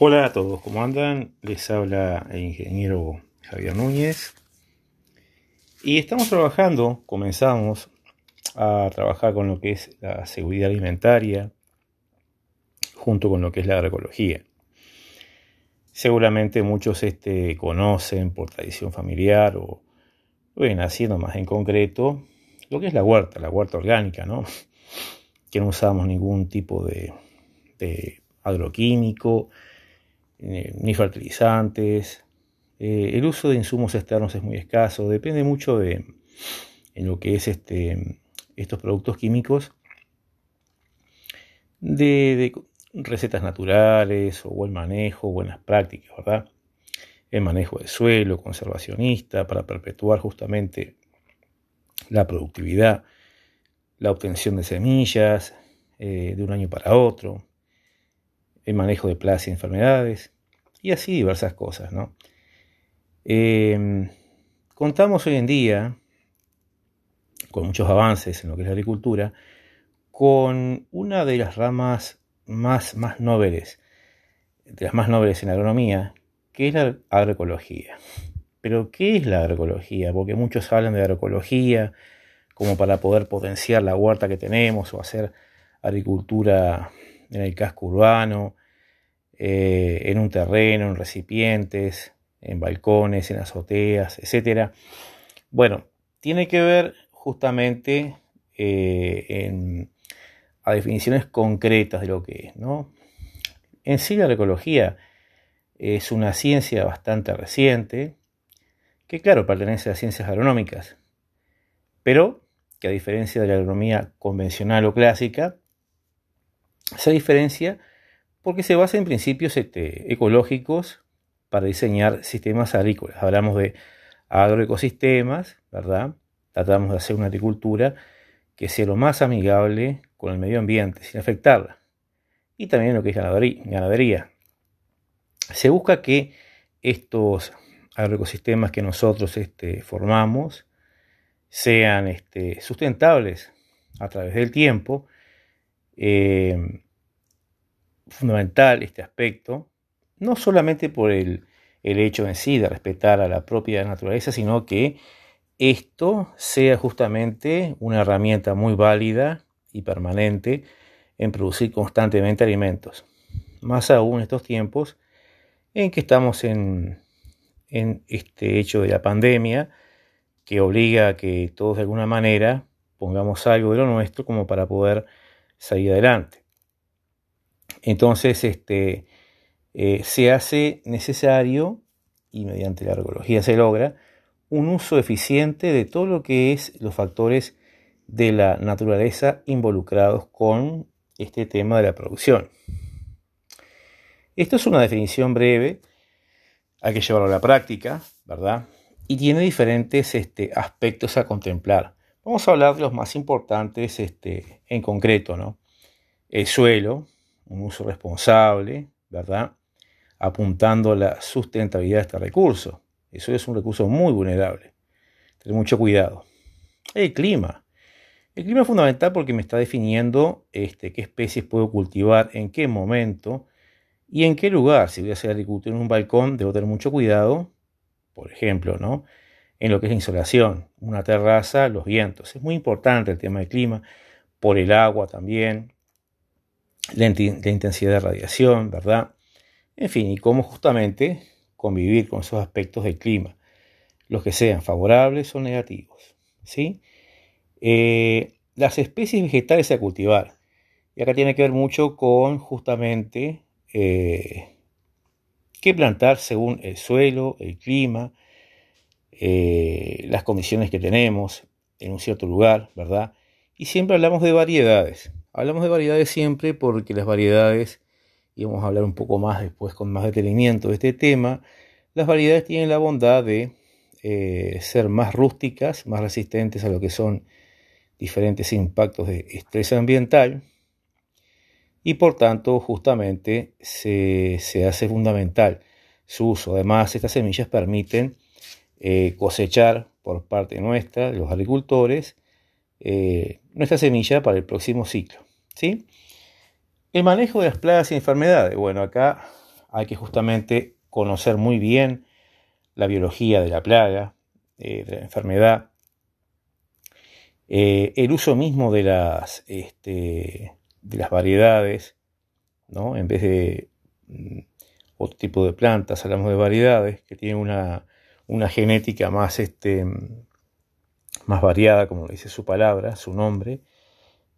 Hola a todos, ¿cómo andan? Les habla el ingeniero Javier Núñez. Y estamos trabajando, comenzamos a trabajar con lo que es la seguridad alimentaria, junto con lo que es la agroecología. Seguramente muchos este, conocen por tradición familiar o ven haciendo más en concreto lo que es la huerta, la huerta orgánica, ¿no? Que no usamos ningún tipo de, agroquímico, ni fertilizantes. Eh, el uso de insumos externos es muy escaso, depende mucho de en lo que es este, estos productos químicos, de, recetas naturales o buen manejo, buenas prácticas, ¿verdad? El manejo del suelo, conservacionista, para perpetuar justamente la productividad, la obtención de semillas eh, de un año para otro, el manejo de plagas y enfermedades, y así diversas cosas, ¿no? Em, contamos hoy en día, con muchos avances en lo que es la agricultura, con una de las ramas más, más nobles, de las más nobles en la agronomía, que es la agroecología. Pero, ¿qué es la agroecología? Porque muchos hablan de agroecología como para poder potenciar la huerta que tenemos o hacer agricultura en el casco urbano, eh, en un terreno, en recipientes, en balcones, en azoteas, etc. Bueno, tiene que ver justamente eh, en, a definiciones concretas de lo que es. En sí la agroecología es una ciencia bastante reciente, que claro, pertenece a las ciencias agronómicas, pero que a diferencia de la agronomía convencional o clásica, se diferencia porque se basa en principios este, ecológicos para diseñar sistemas agrícolas. Hablamos de agroecosistemas, ¿verdad? Tratamos de hacer una agricultura que sea lo más amigable con el medio ambiente, sin afectarla. Y también lo que es ganadería. Se busca que estos agroecosistemas que nosotros este, formamos sean este, sustentables a través del tiempo, eh, fundamental este aspecto, no solamente por el, hecho en sí de respetar a la propia naturaleza, sino que esto sea justamente una herramienta muy válida y permanente en producir constantemente alimentos. Más aún en estos tiempos en que estamos en, en este hecho de la pandemia, que obliga a que todos de alguna manera pongamos algo de lo nuestro como para poder salir adelante. Entonces, este, eh, se hace necesario, y mediante la arqueología se logra, un uso eficiente de todo lo que es los factores de la naturaleza involucrados con este tema de la producción. Esto es una definición breve, hay que llevarlo a la práctica, ¿verdad? Y tiene diferentes este, aspectos a contemplar. Vamos a hablar de los más importantes este, en concreto, ¿no? El suelo, un uso responsable, ¿verdad? Apuntando a la sustentabilidad de este recurso. Eso es un recurso muy vulnerable. Tener mucho cuidado. El clima. El clima es fundamental porque me está definiendo este, qué especies puedo cultivar, en qué momento y en qué lugar. Si voy a hacer agricultura en un balcón, debo tener mucho cuidado, por ejemplo, ¿no? En lo que es la insolación, una terraza, los vientos. Es muy importante el tema del clima, por el agua también, la, intensidad de radiación, ¿verdad? En fin, y cómo justamente convivir con esos aspectos del clima, los que sean favorables o negativos, ¿sí? Eh, las especies vegetales a cultivar. Y acá tiene que ver mucho con justamente eh, qué plantar según el suelo, el clima, eh, las condiciones que tenemos en un cierto lugar, ¿verdad? Y siempre hablamos de variedades. Hablamos de variedades siempre porque las variedades, y vamos a hablar un poco más después con más detenimiento de este tema, las variedades tienen la bondad de eh, ser más rústicas, más resistentes a lo que son diferentes impactos de estrés ambiental y por tanto justamente se, hace fundamental su uso. Además, estas semillas permiten eh, cosechar por parte nuestra, los agricultores, eh, nuestra semilla para el próximo ciclo. ¿sí? El manejo de las plagas y enfermedades. Bueno, acá hay que justamente conocer muy bien la biología de la plaga, eh, de la enfermedad, el uso mismo de las, este, de las variedades, ¿no? en vez de mm, otro tipo de plantas, hablamos de variedades que tienen una, genética más, este, más variada, como dice su palabra, su nombre,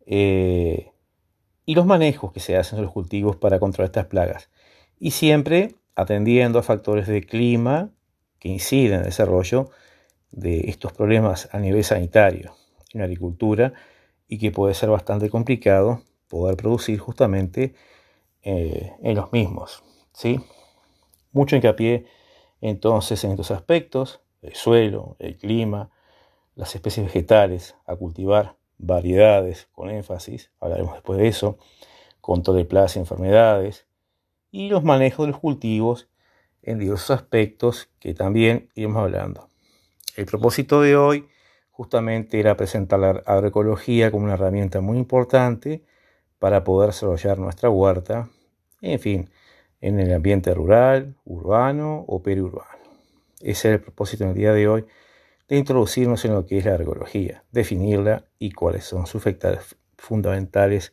eh, y los manejos que se hacen en los cultivos para controlar estas plagas. Y siempre atendiendo a factores de clima que inciden en el desarrollo de estos problemas a nivel sanitario en la agricultura y que puede ser bastante complicado poder producir justamente eh, en los mismos. ¿sí? Mucho hincapié entonces en estos aspectos, el suelo, el clima, las especies vegetales a cultivar, variedades con énfasis, hablaremos después de eso, control de plagas y enfermedades, y los manejos de los cultivos en diversos aspectos que también iremos hablando. El propósito de hoy justamente era presentar la agroecología como una herramienta muy importante para poder desarrollar nuestra huerta, en fin, en el ambiente rural, urbano o periurbano. Ese es el propósito en el día de hoy de introducirnos en lo que es la agroecología, definirla y cuáles son sus fundamentales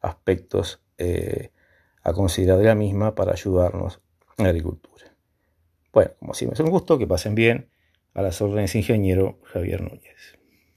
aspectos eh, a considerar de la misma para ayudarnos en la agricultura. Bueno, como siempre es un gusto, que pasen bien. A las órdenes ingeniero Javier Núñez.